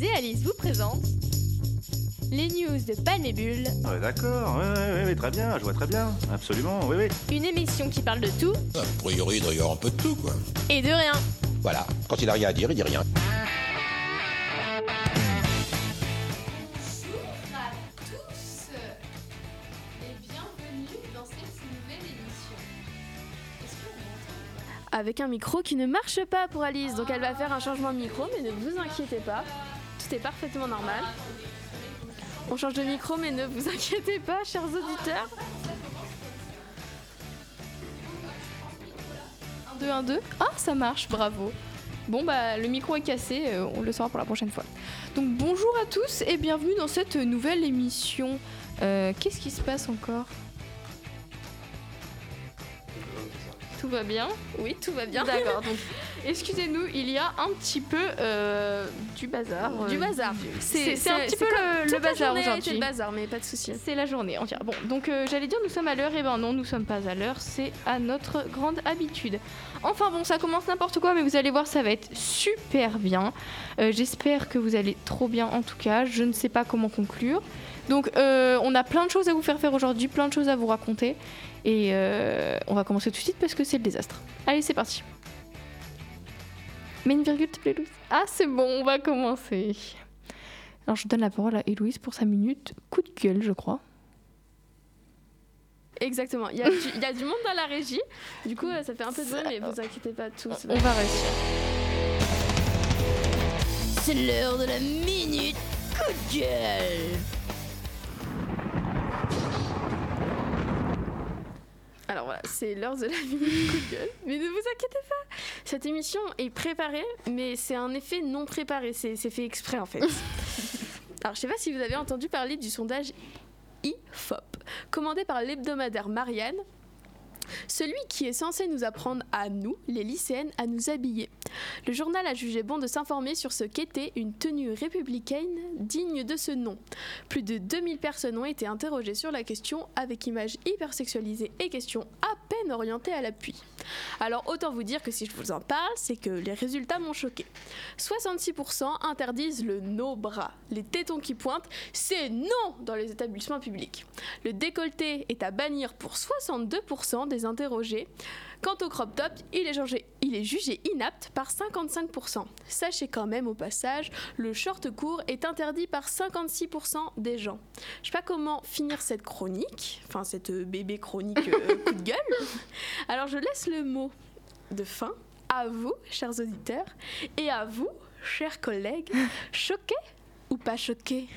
Et Alice vous présentent les news de Panébule. Ouais, d'accord, ouais, ouais, ouais, très bien, je vois très bien, absolument, oui, oui. Une émission qui parle de tout A priori, il doit y avoir un peu de tout, quoi. et de rien. Voilà, quand il a rien à dire, il dit rien. Bonjour à tous et bienvenue dans cette nouvelle émission. Est-ce qu'on m'entend avec un micro qui ne marche pas pour Alice. Donc elle va faire un changement de micro, mais ne vous inquiétez pas. Est parfaitement normal. On change de micro, mais ne vous inquiétez pas, chers auditeurs. 1, 2, 1, 2. Ah, ça marche, bravo. Bon, bah, le micro est cassé, euh, on le saura pour la prochaine fois. Donc, bonjour à tous et bienvenue dans cette nouvelle émission. Euh, Qu'est-ce qui se passe encore? Tout va bien? Oui, tout va bien. D'accord, excusez-nous, il y a un petit peu euh, du bazar. euh, Du bazar. C'est c'est un petit peu le, bazar aujourd'hui. le bazar, mais pas de souci. C'est la journée entière. Bon, donc euh, j'allais dire nous sommes à l'heure, et ben non, nous sommes pas à l'heure, c'est à notre grande habitude. Enfin bon, ça commence n'importe quoi, mais vous allez voir, ça va être super bien. Euh, J'espère que vous allez trop bien en tout cas, je ne sais pas comment conclure. Donc euh, on a plein de choses à vous faire faire aujourd'hui, plein de choses à vous raconter, et euh, on va commencer tout de suite parce que c'est le désastre. Allez, c'est parti. Une virgule, s'il te plaît, Louise. Ah, c'est bon, on va commencer. Alors je donne la parole à Héloïse pour sa minute coup de gueule, je crois. Exactement. Il y, a du, il y a du monde dans la régie. Du coup, euh, ça fait un peu de bruit, mais vous inquiétez pas tous. On va réussir. C'est l'heure de la minute coup de gueule. Alors voilà, c'est l'heure de la minute coup de gueule. Mais ne vous inquiétez pas, cette émission est préparée, mais c'est un effet non préparé. C'est fait exprès en fait. Alors je sais pas si vous avez entendu parler du sondage IFOP, commandé par l'hebdomadaire Marianne. Celui qui est censé nous apprendre à nous, les lycéennes, à nous habiller. Le journal a jugé bon de s'informer sur ce qu'était une tenue républicaine digne de ce nom. Plus de 2000 personnes ont été interrogées sur la question avec images hypersexualisées et questions à peine orientées à l'appui. Alors autant vous dire que si je vous en parle, c'est que les résultats m'ont choqué. 66% interdisent le no-bras. Les tétons qui pointent, c'est non dans les établissements publics. Le décolleté est à bannir pour 62% des interrogés. Quant au crop top, il est, jugé, il est jugé inapte par 55%. Sachez quand même au passage, le short court est interdit par 56% des gens. Je sais pas comment finir cette chronique, enfin cette euh, bébé chronique euh, coup de gueule. Alors je laisse le mot de fin à vous, chers auditeurs, et à vous, chers collègues, choqués ou pas choqués?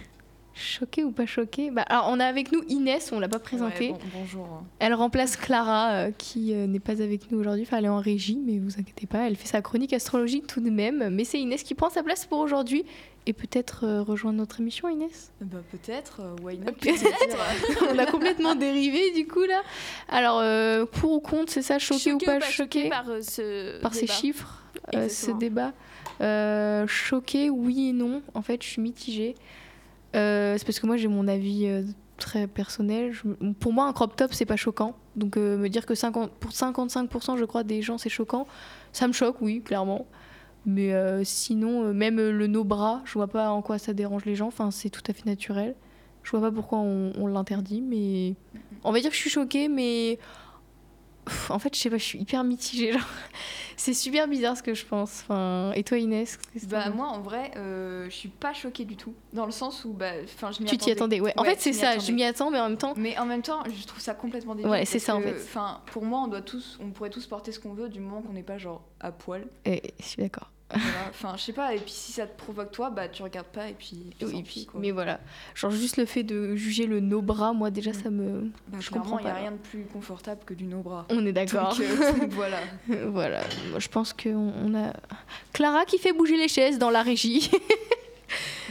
Choqué ou pas choqué bah, Alors, on a avec nous Inès, on l'a pas présentée. Ouais, bon- bonjour. Elle remplace Clara, euh, qui euh, n'est pas avec nous aujourd'hui. Enfin, elle est en régie, mais vous inquiétez pas, elle fait sa chronique astrologique tout de même. Mais c'est Inès qui prend sa place pour aujourd'hui. Et peut-être euh, rejoindre notre émission, Inès? Bah, peut-être, why not? Peut-être. On a complètement dérivé du coup là. Alors, euh, pour ou contre, c'est ça, choqué, ou pas choqué par euh, ce par ces chiffres, euh, ce débat. Euh, choqué, oui et non. En fait, je suis mitigée. Euh, c'est parce que moi, j'ai mon avis euh, très personnel. Pour moi, un crop top, c'est pas choquant. Donc, euh, me dire que 50, pour 55%, je crois, des gens, c'est choquant, ça me choque, oui, clairement. Mais sinon, même le no-bras, je vois pas en quoi ça dérange les gens. Enfin, c'est tout à fait naturel. Je vois pas pourquoi on, on l'interdit, mais on va dire que je suis choquée, mais en fait, je sais pas, je suis hyper mitigée. C'est super bizarre ce que je pense. Enfin, et toi, Inès Bah moi en vrai, euh, je suis pas choquée du tout, dans le sens où bah, enfin je m'y Tu t'y attendais, ouais. En Ouais, fait, c'est ça, attendais. je m'y attends, mais en même temps. Mais en même temps, je trouve ça complètement débile. Ouais, c'est ça, en fait. Enfin, pour moi, on doit tous, on pourrait tous porter ce qu'on veut du moment qu'on n'est pas genre à poil. eh, je suis d'accord. Voilà. Enfin, je sais pas. Et puis si ça te provoque toi, bah tu regardes pas et puis. puis Oui, tant puis- quoi. mais voilà. Genre, juste le fait de juger le no-bras, moi, déjà, ça me. Bah, je comprends il y a pas. rien de plus confortable que du no bras. On est d'accord. Euh, voilà. voilà. Moi, je pense qu'on on a. Clara qui fait bouger les chaises dans la régie.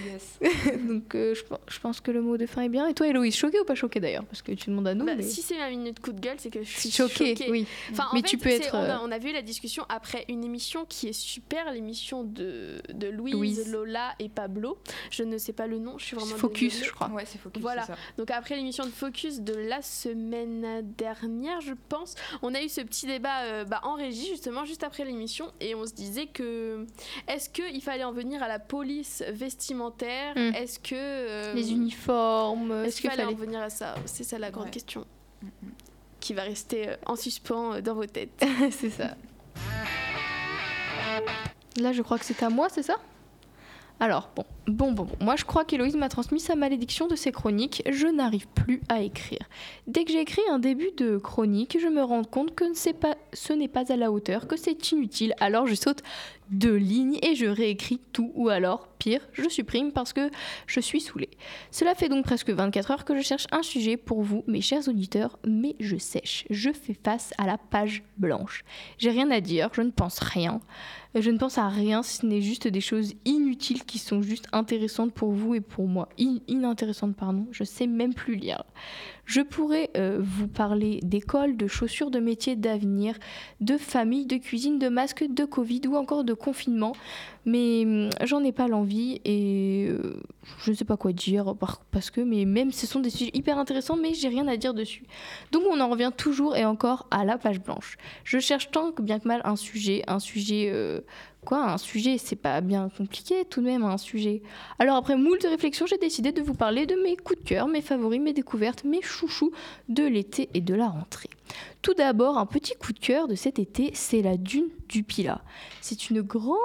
Yes. Donc euh, je, pen- je pense que le mot de fin est bien. Et toi, Héloïse, choquée ou pas choquée d'ailleurs? Parce que tu demandes à nous. Bah, mais... Si c'est ma minute coup de gueule, c'est que je suis choquée, choquée. oui. Enfin, en Mais fait, tu peux être, On euh, a, on a vu la discussion après une émission qui est super, l'émission de, de Louise, Louise. Lola et Pablo. Je ne sais pas le nom, je suis vraiment Focus, désolée. je crois. Ouais, c'est focus. Voilà. ça. Donc après l'émission de Focus de la semaine dernière, je pense, on a eu ce petit débat euh, bah, en régie justement juste après l'émission et on se disait que est-ce qu'il fallait en venir à la police vestimentaire Mm. Est-ce que euh, Les uniformes, Est-ce qu'il fallait fallait. en venir à ça C'est ça la grande Ouais. question qui va rester euh, en suspens euh, dans vos têtes. c'est ça. Là, je crois que c'est à moi, c'est ça? Alors, bon, bon, bon, bon. Moi, je crois qu'Héloïse m'a transmis sa malédiction de ses chroniques. Je n'arrive plus à écrire. Dès que j'ai écrit un début de chronique, je me rends compte que pas- ce n'est pas à la hauteur, que c'est inutile. Alors, je saute deux lignes et je réécris tout. Ou alors, pire, je supprime parce que je suis saoulée. Cela fait donc presque 24 heures que je cherche un sujet pour vous, mes chers auditeurs, mais je sèche. Je fais face à la page blanche. J'ai rien à dire, je ne pense rien. Je ne pense à rien, si ce n'est juste des choses inutiles qui sont juste intéressantes pour vous et pour moi. In- inintéressantes, pardon. Je sais même plus lire. Je pourrais euh, vous parler d'école, de chaussures, de métiers d'avenir, de famille, de cuisine, de masques, de Covid ou encore de confinement. Mais hum, j'en ai pas l'envie et euh, je ne sais pas quoi dire par- parce que mais même ce sont des sujets hyper intéressants mais j'ai rien à dire dessus. Donc on en revient toujours et encore à la page blanche. Je cherche tant bien que mal un sujet, un sujet euh, quoi, un sujet, c'est pas bien compliqué tout de même un sujet. Alors après moult réflexions, j'ai décidé de vous parler de mes coups de cœur, mes favoris, mes découvertes, mes chouchous de l'été et de la rentrée. Tout d'abord, un petit coup de cœur de cet été, c'est la dune du Pilat. C'est une grande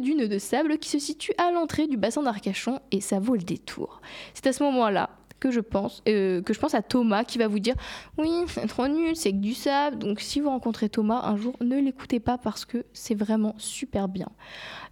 dune de sable qui se situe à l'entrée du bassin d'Arcachon et ça vaut le détour. C'est à ce moment-là que je pense euh, que je pense à Thomas qui va vous dire oui c'est trop nul c'est que du sable. Donc si vous rencontrez Thomas un jour ne l'écoutez pas parce que c'est vraiment super bien.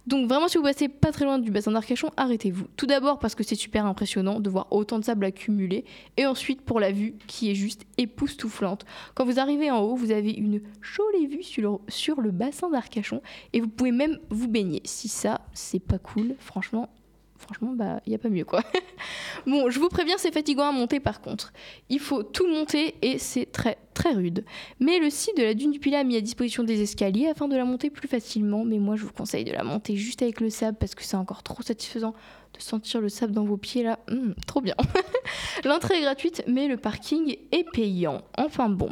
Donc vraiment si vous passez pas très loin du bassin d'Arcachon arrêtez-vous. Tout d'abord parce que c'est super impressionnant de voir autant de sable accumulé. Et ensuite pour la vue qui est juste époustouflante. Quand vous arrivez en haut vous avez une jolie vue sur le, sur le bassin d'Arcachon et vous pouvez même vous baigner. Si ça c'est pas cool franchement franchement, bah, il n'y a pas mieux, quoi. bon, je vous préviens, c'est fatigant à monter, par contre. Il faut tout monter et c'est très, très rude. Mais le site de la Dune du Pilat a mis à disposition des escaliers afin de la monter plus facilement. Mais moi, je vous conseille de la monter juste avec le sable parce que c'est encore trop satisfaisant de sentir le sable dans vos pieds, là. Hum, trop bien. L'entrée est gratuite, mais le parking est payant. Enfin bon.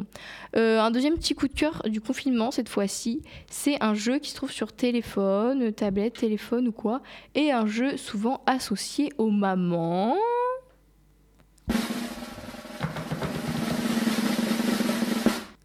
Euh, un deuxième petit coup de cœur du confinement, cette fois-ci, c'est un jeu qui se trouve sur téléphone, tablette, téléphone ou quoi et un jeu souvent associé aux mamans.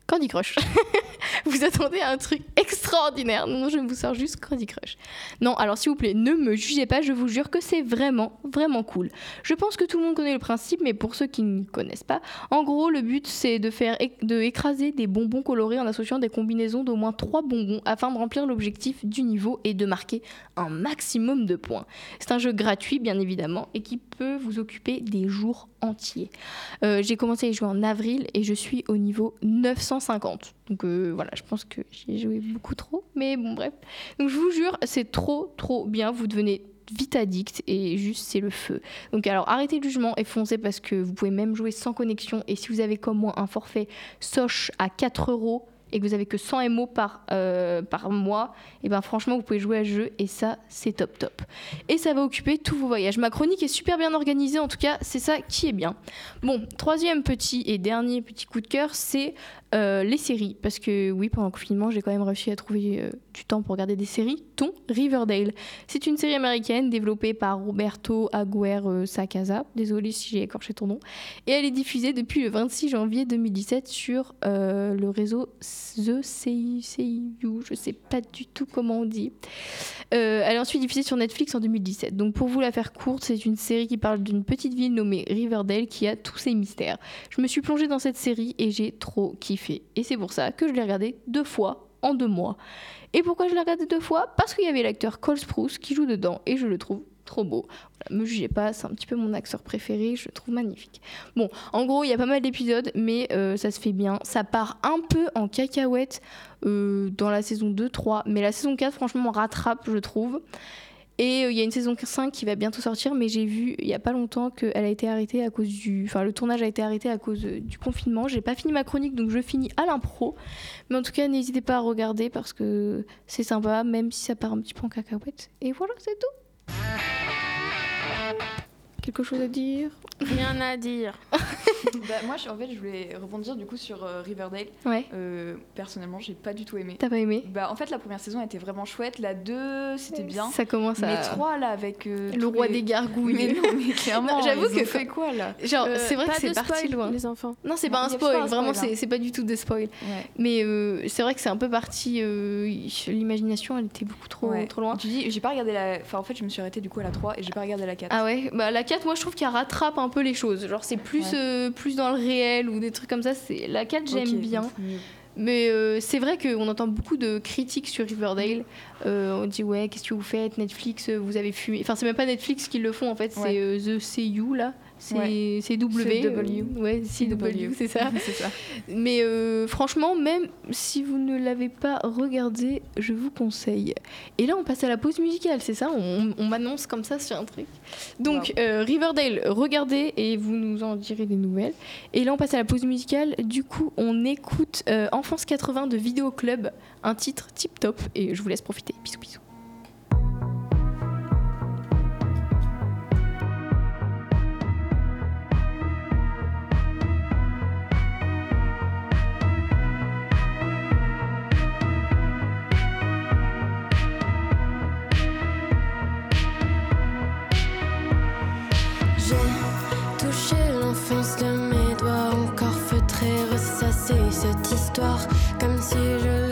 Candy Crush. vous attendez à un truc extraordinaire. Non, je vous sors juste Candy Crush. Non, alors s'il vous plaît, ne me jugez pas, je vous jure que c'est vraiment, vraiment cool. Je pense que tout le monde connaît le principe, mais pour ceux qui ne connaissent pas, en gros, le but c'est de faire de écraser des bonbons colorés en associant des combinaisons d'au moins 3 bonbons afin de remplir l'objectif du niveau et de marquer un maximum de points. C'est un jeu gratuit, bien évidemment, et qui peut vous occuper des jours entiers. Euh, J'ai commencé à y jouer en avril et je suis au niveau 950. Donc euh, voilà, je pense que j'ai joué beaucoup trop, mais bon, bref. Donc je vous jure, c'est trop, trop bien. Vous devenez vite addict et juste c'est le feu. Donc alors arrêtez le jugement et foncez parce que vous pouvez même jouer sans connexion et si vous avez comme moi un forfait Soch à 4 euros et que vous avez que 100 MO par, euh, par mois, et ben franchement vous pouvez jouer à jeu et ça c'est top top. Et ça va occuper tous vos voyages. Ma chronique est super bien organisée en tout cas, c'est ça qui est bien. Bon, troisième petit et dernier petit coup de cœur, c'est euh, les séries. Parce que oui, pendant le confinement, j'ai quand même réussi à trouver euh, du temps pour regarder des séries, dont Riverdale. C'est une série américaine développée par Roberto Aguirre Sacasa. Désolée si j'ai écorché ton nom. Et elle est diffusée depuis le 26 janvier 2017 sur euh, le réseau The CIU. Je sais pas du tout comment on dit. Euh, elle est ensuite diffusée sur Netflix en 2017. Donc pour vous la faire courte, c'est une série qui parle d'une petite ville nommée Riverdale qui a tous ses mystères. Je me suis plongée dans cette série et j'ai trop kiffé. Et c'est pour ça que je l'ai regardée deux fois en deux mois. Et pourquoi je l'ai regardée deux fois? Parce qu'il y avait l'acteur Cole Sprouse qui joue dedans et je le trouve trop beau. Voilà, me jugez pas, c'est un petit peu mon acteur préféré, je le trouve magnifique. Bon, en gros, il y a pas mal d'épisodes, mais euh, ça se fait bien. Ça part un peu en cacahuète euh, dans la saison 2-3, mais la saison 4, franchement, rattrape, je trouve. Et euh, il y a une saison 5 qui va bientôt sortir, mais j'ai vu il y a pas longtemps qu'elle a été arrêtée à cause du. Enfin, le tournage a été arrêté à cause euh, du confinement. J'ai pas fini ma chronique, donc je finis à l'impro. Mais en tout cas, n'hésitez pas à regarder parce que c'est sympa, même si ça part un petit peu en cacahuète. Et voilà, c'est tout. Quelque chose à dire Rien à dire. Bah, moi, je- en fait, je voulais rebondir du coup sur euh, Riverdale. Ouais. Euh, personnellement, j'ai pas du tout aimé. T'as pas aimé? Bah, en fait, la première saison était vraiment chouette. La 2, c'était bien. Ça commence à. Mais 3, là, avec. euh, Le roi les- des gargouilles. Mais non, mais clairement, j'avoue que- fait quoi là? Genre, Euh, c'est vrai que c'est parti spoil, loin. Les enfants. Non, c'est pas un spoil, vraiment, hein. c'est c'est pas du tout des spoils. Ouais. Mais euh, c'est vrai que c'est un peu parti. euh, L'imagination, elle était beaucoup trop, Ouais. trop loin. Tu dis, j'ai pas regardé la. Enfin, en fait, je me suis arrêtée du coup à la 3 et j'ai pas regardé la 4. Ah ouais, bah la 4, moi je trouve qu'elle rattrape un peu les choses. Genre, c'est plus, Ouais. euh, plus dans le réel ou des trucs comme ça. C'est La 4, j'aime bien. Mais euh, c'est vrai qu'on entend beaucoup de critiques sur Riverdale. Euh, on dit, ouais, qu'est-ce que vous faites? Netflix, vous avez fumé. Enfin, c'est même pas Netflix qui le font en fait, c'est euh, The CU là. C'est Ouais. W. C'est W. ouais, CW, c'est ça. c'est ça. Mais euh, franchement, même si vous ne l'avez pas regardé, je vous conseille. Et là, on passe à la pause musicale, c'est ça? On, on m'annonce comme ça sur un truc. Donc, euh, Riverdale, regardez et vous nous en direz des nouvelles. Et là, on passe à la pause musicale. Du coup, on écoute euh, Enfance 80 de Vidéo Club, un titre tip top. Et je vous laisse profiter. Bisous, bisous. J'ai touché l'enfance de mes doigts, encore feutré, ressassé cette histoire, comme si je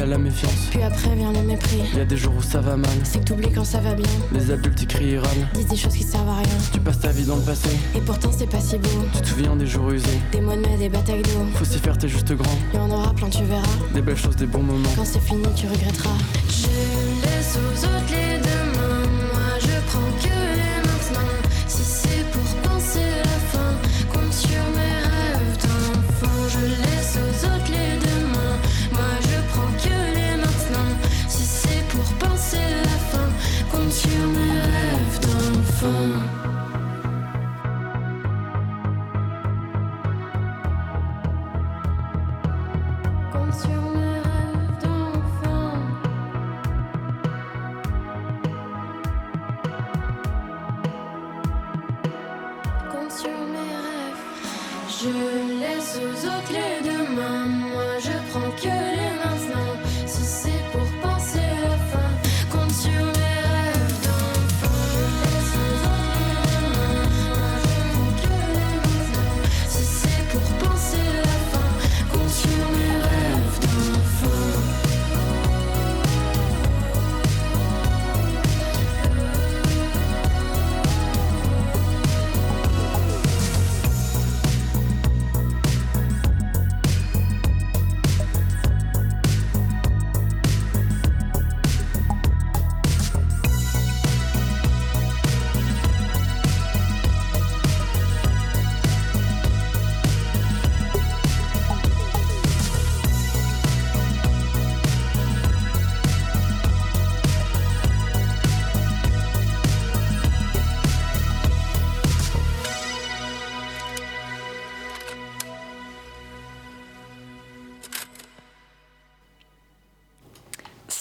y a la méfiance. Puis après vient le mépris. Y a des jours où ça va mal, C'est que t'oublies quand ça va bien. les adultes y crient et. Disent des choses qui servent à rien. Tu passes ta vie dans le passé, Et pourtant c'est pas si beau. tu te souviens des jours usés. Des mois de mai, des batailles d'eau. Faut s'y faire, t'es juste grand. Y en aura plein, tu verras. Des belles choses, des bons moments. Quand c'est fini, tu regretteras. Je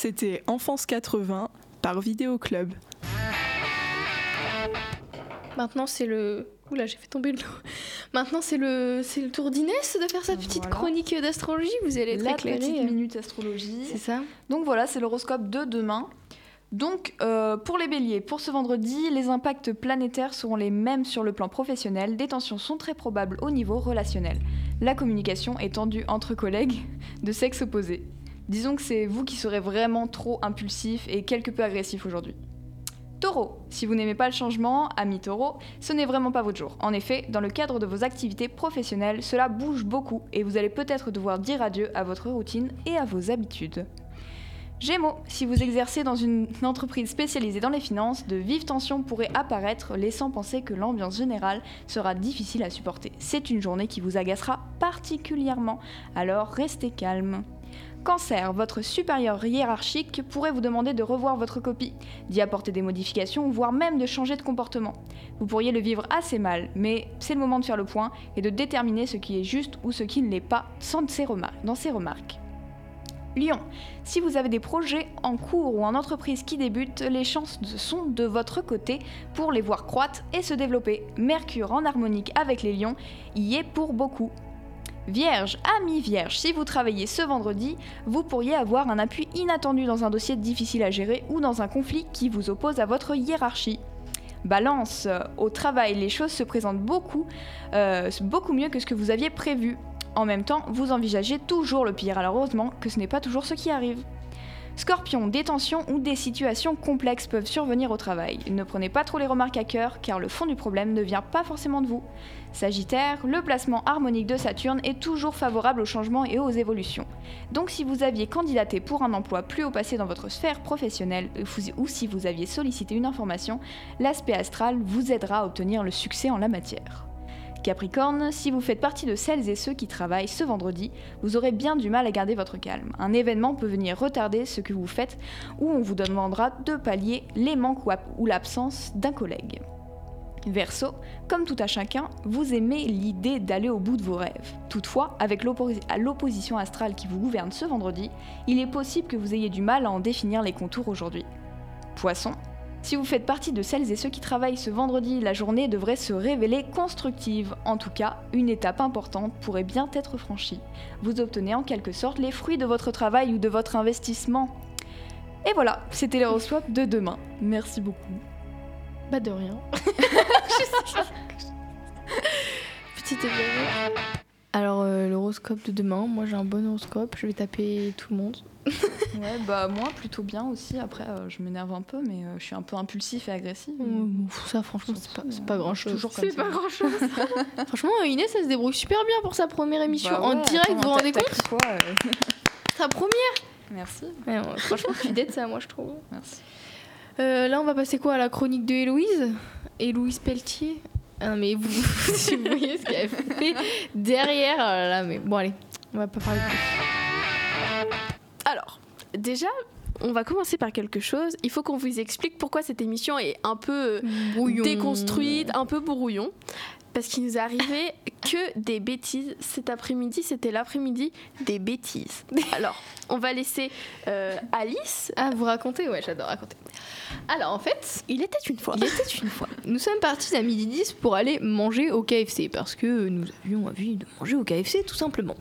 C'était Enfance 80 par Vidéo Club. Maintenant, c'est le. Oula, j'ai fait tomber le. Maintenant, c'est le, c'est le tour d'Inès de faire sa petite Voilà. chronique d'astrologie. Vous allez être La éclairée. petite minute astrologie. C'est ça. Donc voilà, c'est l'horoscope de demain. Donc euh, pour les béliers, pour ce vendredi, les impacts planétaires seront les mêmes sur le plan professionnel. Des tensions sont très probables au niveau relationnel. La communication est tendue entre collègues de sexe opposé. Disons que c'est vous qui serez vraiment trop impulsif et quelque peu agressif aujourd'hui. Taureau, si vous n'aimez pas le changement, ami taureau, ce n'est vraiment pas votre jour. En effet, dans le cadre de vos activités professionnelles, cela bouge beaucoup et vous allez peut-être devoir dire adieu à votre routine et à vos habitudes. Gémeaux, si vous exercez dans une entreprise spécialisée dans les finances, de vives tensions pourraient apparaître, laissant penser que l'ambiance générale sera difficile à supporter. C'est une journée qui vous agacera particulièrement, alors restez calme. Cancer, votre supérieur hiérarchique pourrait vous demander de revoir votre copie, d'y apporter des modifications, voire même de changer de comportement. Vous pourriez le vivre assez mal, mais c'est le moment de faire le point et de déterminer ce qui est juste ou ce qui ne l'est pas dans ses remarques. Lion, si vous avez des projets en cours ou en entreprise qui débutent, les chances sont de votre côté pour les voir croître et se développer. Mercure en harmonique avec les lions y est pour beaucoup. Vierge, ami Vierge, si vous travaillez ce vendredi, vous pourriez avoir un appui inattendu dans un dossier difficile à gérer ou dans un conflit qui vous oppose à votre hiérarchie. Balance, au travail, les choses se présentent beaucoup, euh, beaucoup mieux que ce que vous aviez prévu. En même temps, vous envisagez toujours le pire, alors heureusement que ce n'est pas toujours ce qui arrive. Scorpion, des tensions ou des situations complexes peuvent survenir au travail. Ne prenez pas trop les remarques à cœur, car le fond du problème ne vient pas forcément de vous. Sagittaire, le placement harmonique de Saturne est toujours favorable aux changements et aux évolutions. Donc si vous aviez candidaté pour un emploi plus haut passé dans votre sphère professionnelle ou si vous aviez sollicité une information, l'aspect astral vous aidera à obtenir le succès en la matière. Capricorne, si vous faites partie de celles et ceux qui travaillent ce vendredi, vous aurez bien du mal à garder votre calme. Un événement peut venir retarder ce que vous faites ou on vous demandera de pallier les manques ou l'absence d'un collègue. Verseau, comme tout à chacun, vous aimez l'idée d'aller au bout de vos rêves. Toutefois, avec l'opposition astrale qui vous gouverne ce vendredi, il est possible que vous ayez du mal à en définir les contours aujourd'hui. Poisson, si vous faites partie de celles et ceux qui travaillent ce vendredi, la journée devrait se révéler constructive. En tout cas, une étape importante pourrait bien être franchie. Vous obtenez en quelque sorte les fruits de votre travail ou de votre investissement. Et voilà, c'était l'horoscope de demain. Merci beaucoup. Bah de rien. Petite évasion. Alors euh, l'horoscope de demain, moi j'ai un bon horoscope, je vais taper tout le monde. Ouais, bah moi plutôt bien aussi. Après, euh, je m'énerve un peu, mais euh, je suis un peu impulsif et agressif. Ça franchement c'est pas, grand chose. C'est ça. pas grand chose. Franchement Inès elle se débrouille super bien pour sa première émission Bah en direct, vous vous rendez compte quoi, euh Sa première Merci, Ouais, Franchement suis dead ça moi je trouve. merci. Euh, là on va passer quoi à la chronique de Héloïse? Héloïse Pelletier? Ah, mais vous, si vous voyez ce qu'elle fait derrière, oh là, là, mais bon allez, on va pas parler de plus. Déjà, on va commencer par quelque chose. Il faut qu'on vous explique pourquoi cette émission est un peu euh, Brouillon. déconstruite, un peu brouillon. Parce qu'il nous est arrivé que des bêtises. Cet après-midi, c'était l'après-midi des bêtises. Alors, on va laisser euh, Alice. Ah, vous racontez? Ouais, j'adore raconter. Alors, en fait, Il était une fois. il était une fois. Nous sommes partis à midi 10 pour aller manger au KFC parce que nous avions envie de manger au KFC tout simplement.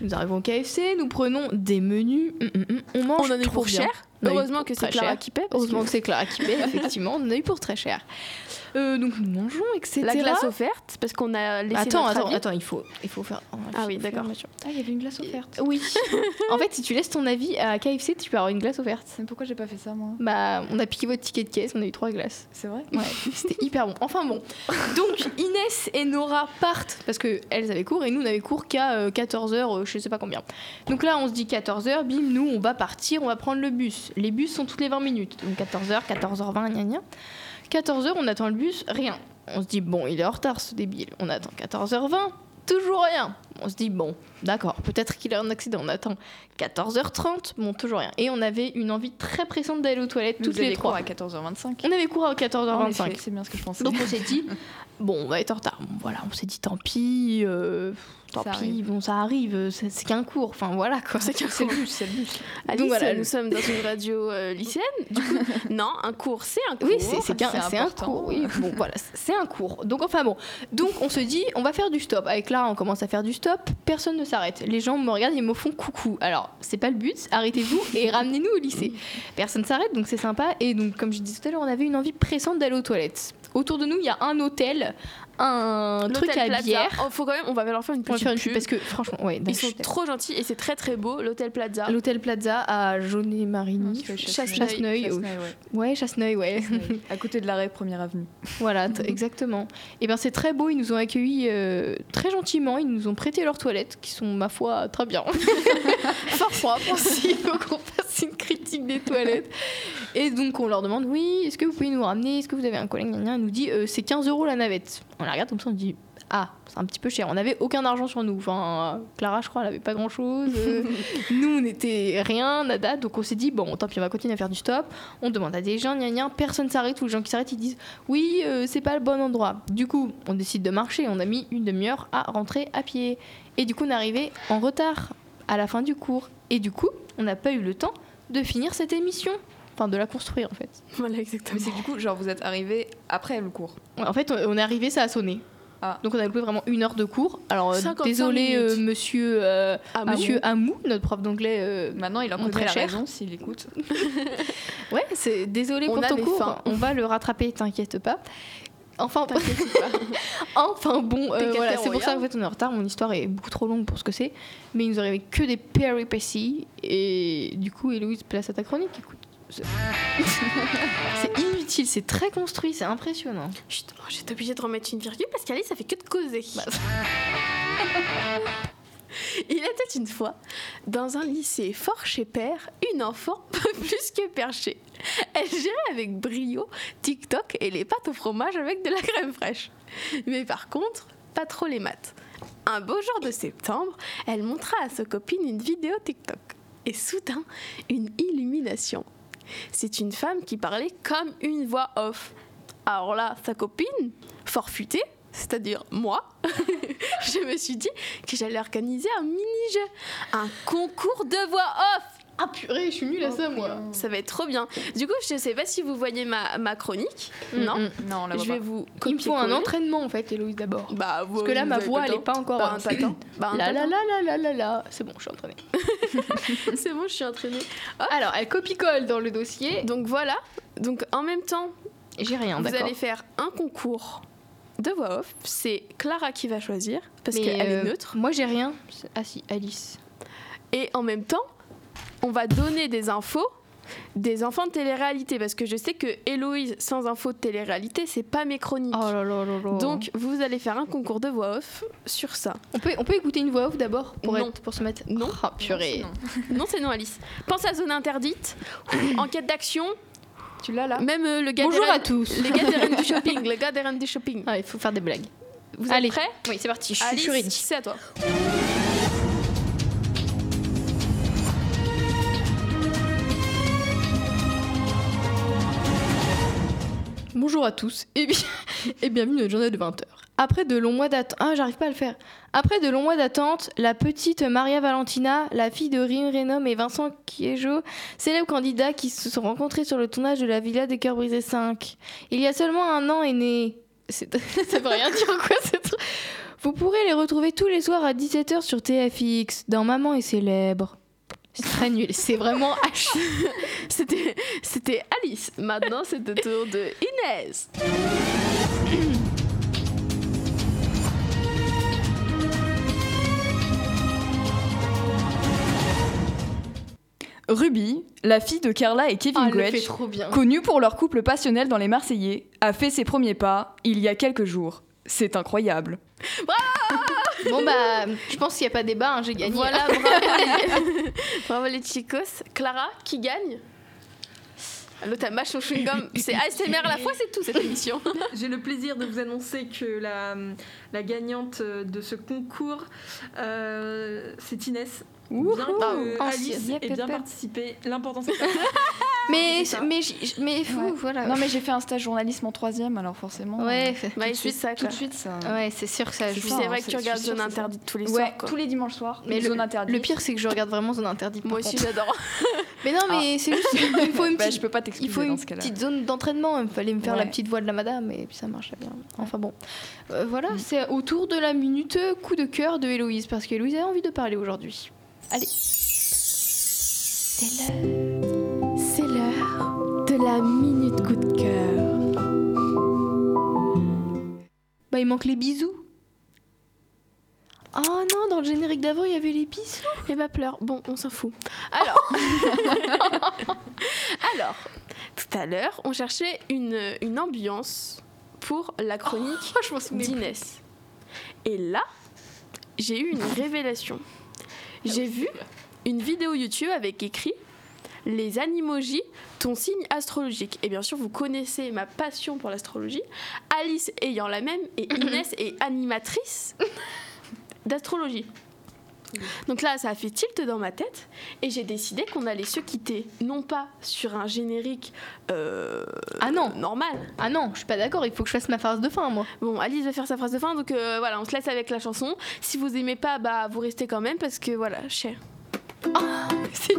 Nous arrivons au KFC, nous prenons des menus, hum, hum, hum, on mange On en a eu trop pour bien. cher. Heureusement que c'est Clara qui paie. Heureusement que que c'est Clara qui paie, effectivement, on en a eu pour très cher. Euh, donc nous mangeons, etc. La glace offerte, parce qu'on a laissé Attends, notre attends, avis. attends, il faut, il faut faire. Ah oui, d'accord. attention. Ah, il y avait une glace offerte. Oui. en fait, si tu laisses ton avis à KFC, tu peux avoir une glace offerte. Mais pourquoi j'ai pas fait ça moi? Bah, on a piqué votre ticket de caisse, on a eu trois glaces. C'est vrai? Ouais, c'était hyper bon. Enfin bon. Donc Inès et Nora partent parce que elles avaient cours et nous on avait cours qu'à 14h, je sais pas combien. Donc là on se dit 14h, bim, nous on va partir, on va prendre le bus. Les bus sont toutes les 20 minutes. Donc 14h, 14h20, gna gna. 14h, on attend le bus, rien. On se dit bon, il est en retard ce débile. On attend 14h20, toujours rien. On se dit, bon, d'accord, peut-être qu'il a un accident. On attend 14h30, bon, toujours rien. Et on avait une envie très pressante d'aller aux toilettes, Vous toutes les avez cours trois. à 14h25. On avait cours à En effet, 14h25. C'est bien ce que je pensais. Donc on s'est dit, bon, on va être en retard. Bon, voilà, on s'est dit, tant pis, euh, tant Ça pis, arrive. bon, ça arrive, c'est qu'un cours. Enfin, voilà quoi. C'est qu'un c'est le cours. bus, c'est le bus. Alice, voilà, nous sommes dans une radio euh, lycéenne. Du coup, non, un cours, c'est un cours. Oui, c'est un important. cours. Oui, bon, voilà, c'est un cours. Donc, enfin bon. Donc, on se dit, on va faire du stop. Avec là, on commence à faire du stop. Personne ne s'arrête. Les gens me regardent et me font coucou. Alors, c'est pas le but. Arrêtez-vous et ramenez-nous au lycée. Personne s'arrête, donc c'est sympa. Et donc, comme je disais tout à l'heure, on avait une envie pressante d'aller aux toilettes. Autour de nous, il y a un hôtel, un truc à Plaza. bière. Oh, faut quand même, on va leur faire une On petite faire une pub. pub parce que franchement, ouais, Ils sont trop gentils et c'est très très beau, l'hôtel Plaza. L'hôtel Plaza à Jaunet-Marigny. Chasseneuil. Chasseneuil. Chasseneuil, oh, ouais. Ouais, Chasseneuil, ouais. À côté de l'arrêt Première Avenue. Voilà, exactement. Et bien c'est très beau, ils nous ont accueillis euh, très gentiment, ils nous ont prêté leurs toilettes, qui sont, ma foi, très bien. Fort propre aussi, il faut qu'on fasse une critique des toilettes. Et donc on leur demande, oui, est-ce que vous pouvez nous ramener, est-ce que vous avez un collègue, Elle nous dit, euh, c'est 15 euros la navette. On la regarde comme ça, on dit, ah, c'est un petit peu cher. On n'avait aucun argent sur nous. Enfin, Clara, je crois, elle avait pas grand-chose. Euh, nous, on n'était rien, nada. Donc on s'est dit, bon, tant pis, on va continuer à faire du stop. On demande à des gens, gna gna, personne s'arrête. Ou les gens qui s'arrêtent, ils disent, oui, euh, c'est pas le bon endroit. Du coup, on décide de marcher. On a mis une demi-heure à rentrer à pied. Et du coup, on est arrivé en retard à la fin du cours. Et du coup, on n'a pas eu le temps de finir cette émission. Enfin, de la construire en fait. Voilà, exactement. Mais c'est que du coup, genre, vous êtes arrivé après le cours. Ouais, En fait, on est arrivé, ça a sonné. Ah. Donc on a loupé vraiment une heure de cours. Alors euh, 55 désolé euh, monsieur, euh, Amou. monsieur Amou, notre prof d'anglais. euh, Maintenant, il connaît très la cher. raison s'il écoute. Ouais, c'est désolé On pour ton cours. faim. On va le rattraper, t'inquiète pas. Enfin, enfin bon, euh, voilà, c'est pour ça qu'en fait on est en retard. Mon histoire est beaucoup trop longue pour ce que c'est, mais il nous arrivait que des péripéties et du coup, Héloïse, place à ta chronique. Écoute, c'est inutile, c'est très construit, c'est impressionnant. Chut, oh, j'étais obligée de remettre une virgule parce qu'Alice, ça fait que de causer. Bah, Il était une fois, dans un lycée fort chez père, une enfant plus que perchée. Elle gérait avec brio TikTok et les pâtes au fromage avec de la crème fraîche. Mais par contre, pas trop les maths. Un beau jour de septembre, elle montra à sa copine une vidéo TikTok. Et soudain, une illumination. C'est une femme qui parlait comme une voix off. Alors là, sa copine, fort futée, c'est-à-dire moi, je me suis dit que j'allais organiser un mini-jeu, un concours de voix off. Ah purée, je suis nulle à ça moi. Ça va être trop bien. Du coup, je sais pas si vous voyez ma, ma chronique. Mm, non mm. Non, on la Je vais pas. vous Il me faut un entraînement en fait, Héloïse d'abord. Bah, vous, Parce que là, vous ma voix, le elle est temps. pas encore. Bah, un patin. Bah, un la patin. la la la la la. C'est bon, je suis entraînée. C'est bon, je suis entraînée. Alors, elle copie-colle dans le dossier. Donc voilà. Donc en même temps, J'ai rien, vous allez faire un concours de voix off. C'est Clara qui va choisir parce qu'elle euh, est neutre. Moi, j'ai rien. Ah si, Alice. Et en même temps, on va donner des infos des enfants de télé-réalité parce que je sais que Héloïse sans infos de télé-réalité, c'est pas mes chroniques. Oh là là là là. Donc vous allez faire un concours de voix off sur ça. on peut, on peut écouter une voix off d'abord pour, Non. être, pour se mettre. Non. Oh, purée. Non. Non, c'est non Alice. Pense à zone interdite, enquête d'action, Tu l'as là même euh, le gars Bonjour des à tous. les gars des reines du shopping, les gars des reines du shopping. Ah, il faut faire des blagues. Vous Allez. êtes prêts Oui, c'est parti. Je suis, Alice, c'est à toi. Bonjour à tous et, bien- et bienvenue dans notre journée de 20h. Après de longs mois d'attente, ah j'arrive pas à le faire. Après de longs mois d'attente, la petite Maria Valentina, la fille de Rim Renom et Vincent Kiejo, célèbres candidats qui se sont rencontrés sur le tournage de la Villa des Cœurs Brisés 5. Il y a seulement un an est né. Ça veut rien dire quoi ce truc. Vous pourrez les retrouver tous les soirs à 17h sur TFX dans Maman est célèbre. C'est très nul, c'est vraiment H. C'était c'était Alice. Maintenant, c'est le tour de Inès. Ruby, la fille de Carla et Kevin Ah, Gretsch, connue pour leur couple passionnel dans Les Marseillais, a fait ses premiers pas il y a quelques jours. C'est incroyable. Bon bah, je pense qu'il n'y a pas débat, hein, j'ai gagné. Voilà, bravo les, bravo les chicos. Clara, qui gagne? L'autre elle mâche son chewing-gum. C'est ASMR à la fois, c'est tout cette émission. J'ai le plaisir de vous annoncer que la, la gagnante de ce concours, euh, c'est Inès. Bien que Oh, Alice ait bien participé, l'important c'est Mais, ça. mais, mais fou, Ouais. voilà. Non, mais j'ai fait un stage journalisme en troisième, alors forcément. Ouais, euh, Bah, tout de suite, ça, tout quoi. de suite, ça. ouais, c'est sûr que ça joue. c'est hein, vrai que tu regardes Zone. Interdite tous les Ouais, soirs. quoi. tous les dimanches soirs. Mais zone le, interdite. le pire, c'est que je regarde vraiment zone interdite. Moi aussi, j'adore. Mais non, mais c'est juste. Il faut une Bah, petite, je peux pas il faut dans une petite zone d'entraînement. Il fallait me faire la petite voix de la madame et puis ça marchait bien. Enfin bon. Euh, voilà, c'est autour de la minute coup de cœur de Héloïse parce qu'Héloïse a envie de parler aujourd'hui. Allez. C'est l'heure. C'est l'heure de la minute coup de cœur. Bah, il manque les bisous. Oh non, dans le générique d'avant, il y avait les bisous. Et bah pleure. Bon, on s'en fout. Alors. Alors, tout à l'heure, on cherchait une, une ambiance pour la chronique plus. d'Inès. Et là, j'ai eu une révélation. J'ai vu une vidéo YouTube avec écrit Les animojis, ton signe astrologique. Et bien sûr, vous connaissez ma passion pour l'astrologie. Alice ayant la même et Inès est animatrice d'astrologie. Donc là, ça a fait tilt dans ma tête et j'ai décidé qu'on allait se quitter, non pas sur un générique euh, Ah non. normal. Ah non, je suis pas d'accord, il faut que je fasse ma phrase de fin, moi. Bon, Alice va faire sa phrase de fin, donc euh, voilà, on se laisse avec la chanson. Si vous aimez pas, bah vous restez quand même parce que voilà, cher. C'est-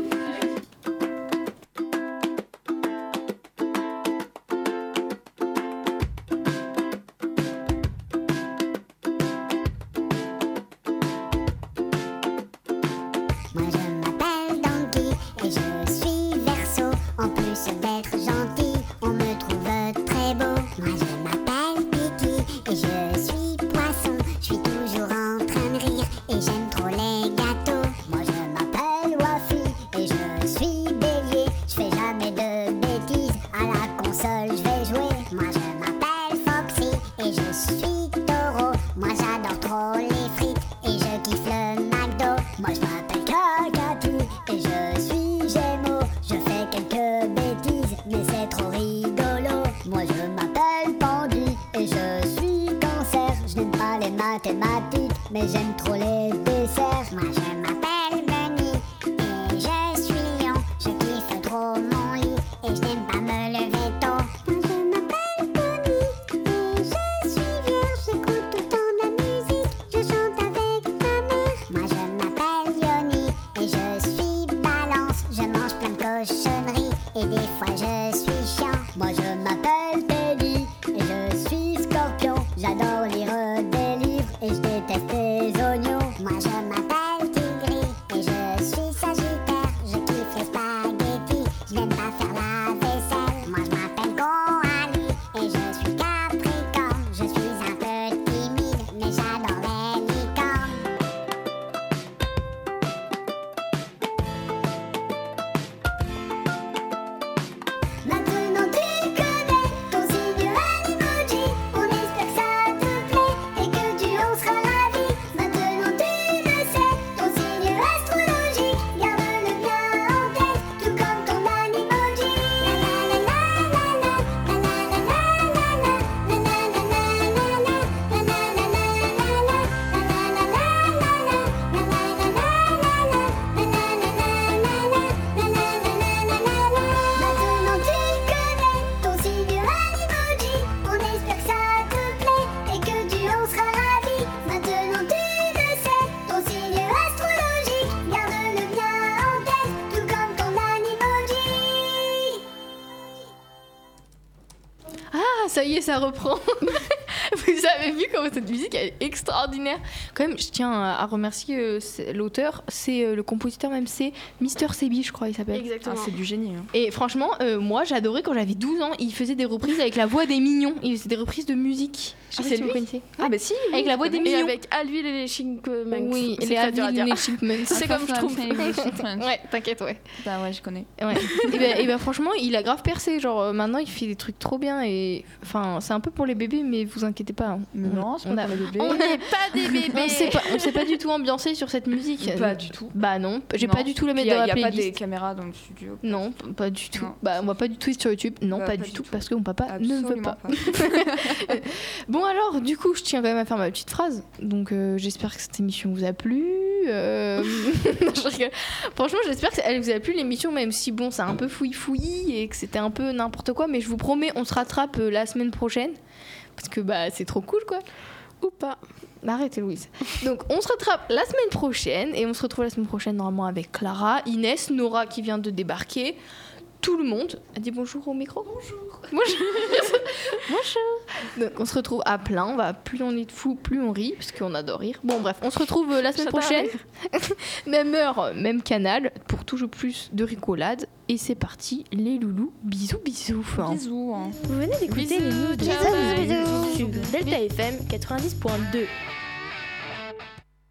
Ça reprend. Vous avez vu comment cette musique elle est extraordinaire. Quand même, je tiens à remercier euh, l'auteur, c'est euh, le compositeur même, c'est Mister Sebi, je crois, il s'appelle. Exactement. Ah, c'est du génie. hein. Et franchement, euh, moi j'adorais quand j'avais 12 ans, il faisait des reprises avec la voix des mignons. Il faisait des reprises de musique. Je sais Ah, pas c'est si vous lui connaissez. Ah, bah si. Avec la voix des Et mignons. avec Alville et les Chipmunks. Oui, c'est les dire. et les Chipmunks. C'est comme je trouve. Ouais, t'inquiète, ouais. Bah ouais, je connais. Ouais. et, ben, et ben, franchement, il a grave percé. Genre euh, maintenant, il fait des trucs trop bien et enfin, c'est un peu pour les bébés, mais vous inquiétez pas. hein. Mais On- non, on pas a- pour les bébés. On n'est pas des bébés. on pas, on s'est pas du tout ambiancé sur cette musique. Pas du tout. Bah non, j'ai pas du tout la Puis mettre dans la y a pas playlist. des caméras dans le studio. Non, pas du tout. Bah on va pas du tout sur YouTube. Non, Bah, pas, du tout, parce que mon papa ne veut pas. Bon alors, du coup, je tiens quand même à faire ma petite phrase. Donc euh, j'espère que cette émission vous a plu. Euh. Franchement, j'espère qu'elle vous a plu l'émission, même si bon, c'est un peu fouillis fouillis et que c'était un peu n'importe quoi. Mais je vous promets, on se rattrape euh, la semaine prochaine. Parce que bah c'est trop cool quoi. Ou pas. Arrêtez Louise. Donc on se rattrape la semaine prochaine et on se retrouve la semaine prochaine normalement avec Clara, Inès, Nora qui vient de débarquer. Tout le monde a dit bonjour au micro. Bonjour. Bonjour. bonjour. Donc on se retrouve à plein. On va plus on est de fous, plus on rit parce qu'on adore rire. Bon bref, on se retrouve euh, la semaine prochaine. même heure, même canal pour toujours plus de ricolade. Et c'est parti, les loulous. Bisous bisous. Bisous. hein. Vous venez d'écouter Bisous, les news de ciao, Sam bye. sur Delta FM 90.2.